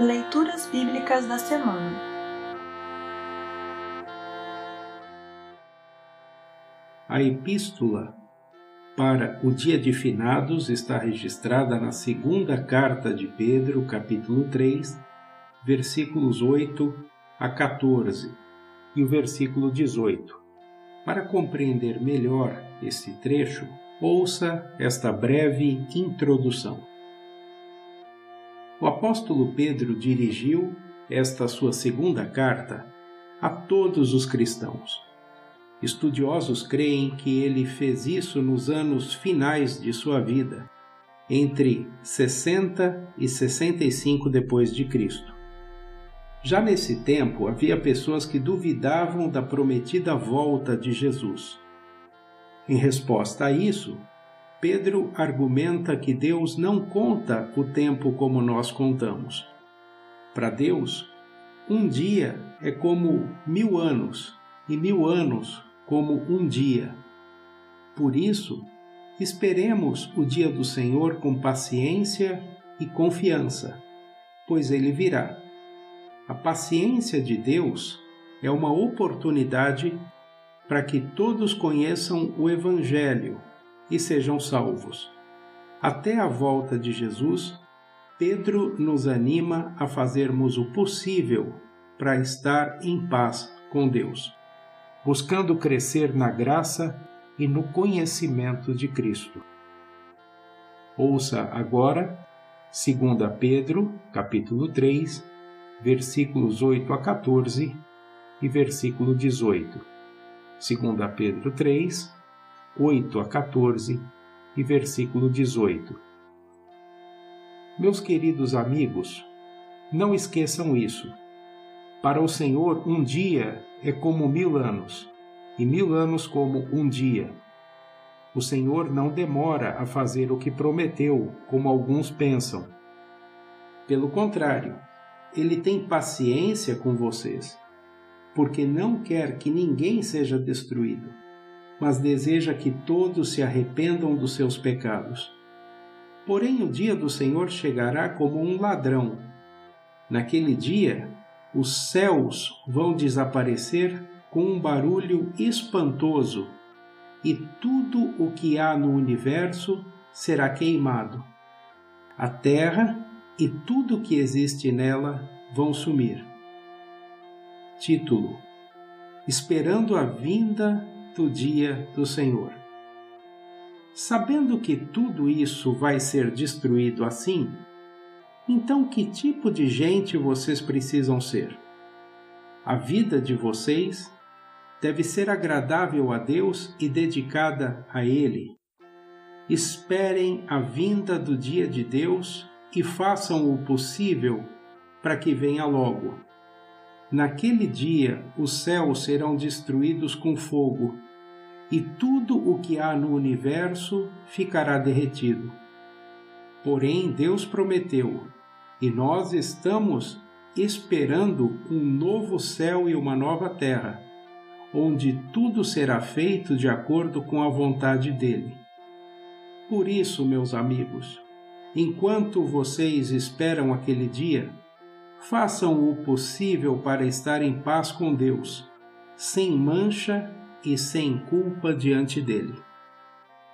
Leituras Bíblicas da Semana A epístola para o dia de finados está registrada na segunda carta de Pedro, capítulo 3, versículos 8 a 14 e o versículo 18. Para compreender melhor esse trecho, ouça esta breve introdução. O apóstolo Pedro dirigiu esta sua segunda carta a todos os cristãos. Estudiosos creem que ele fez isso nos anos finais de sua vida, entre 60 e 65 depois de Cristo. Já nesse tempo havia pessoas que duvidavam da prometida volta de Jesus. Em resposta a isso, Pedro argumenta que Deus não conta o tempo como nós contamos. Para Deus, um dia é como mil anos, e mil anos como um dia. Por isso, esperemos o dia do Senhor com paciência e confiança, pois ele virá. A paciência de Deus é uma oportunidade para que todos conheçam o Evangelho e sejam salvos. Até a volta de Jesus, Pedro nos anima a fazermos o possível para estar em paz com Deus, buscando crescer na graça e no conhecimento de Cristo. Ouça agora 2 Pedro, capítulo 3, versículos 8 a 14 e versículo 18. 2 Pedro 3, 8 a 14 e versículo 18. Meus queridos amigos, não esqueçam isso. Para o Senhor, um dia é como mil anos, e mil anos como um dia. O Senhor não demora a fazer o que prometeu, como alguns pensam. Pelo contrário, ele tem paciência com vocês, porque não quer que ninguém seja destruído mas deseja que todos se arrependam dos seus pecados. Porém, o dia do Senhor chegará como um ladrão. Naquele dia, os céus vão desaparecer com um barulho espantoso, e tudo o que há no universo será queimado. A terra e tudo o que existe nela vão sumir. Título: Esperando a vinda do dia do Senhor. Sabendo que tudo isso vai ser destruído assim, então que tipo de gente vocês precisam ser? A vida de vocês deve ser agradável a Deus e dedicada a Ele. Esperem a vinda do dia de Deus e façam o possível para que venha logo. Naquele dia os céus serão destruídos com fogo, e tudo o que há no universo ficará derretido. Porém, Deus prometeu, e nós estamos esperando um novo céu e uma nova terra, onde tudo será feito de acordo com a vontade dele. Por isso, meus amigos, enquanto vocês esperam aquele dia, façam o possível para estar em paz com Deus, sem mancha e sem culpa diante dele.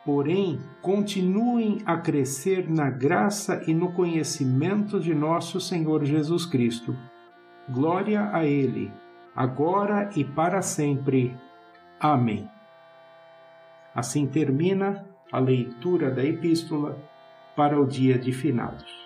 Porém, continuem a crescer na graça e no conhecimento de nosso Senhor Jesus Cristo. Glória a Ele, agora e para sempre. Amém. Assim termina a leitura da Epístola para o dia de finados.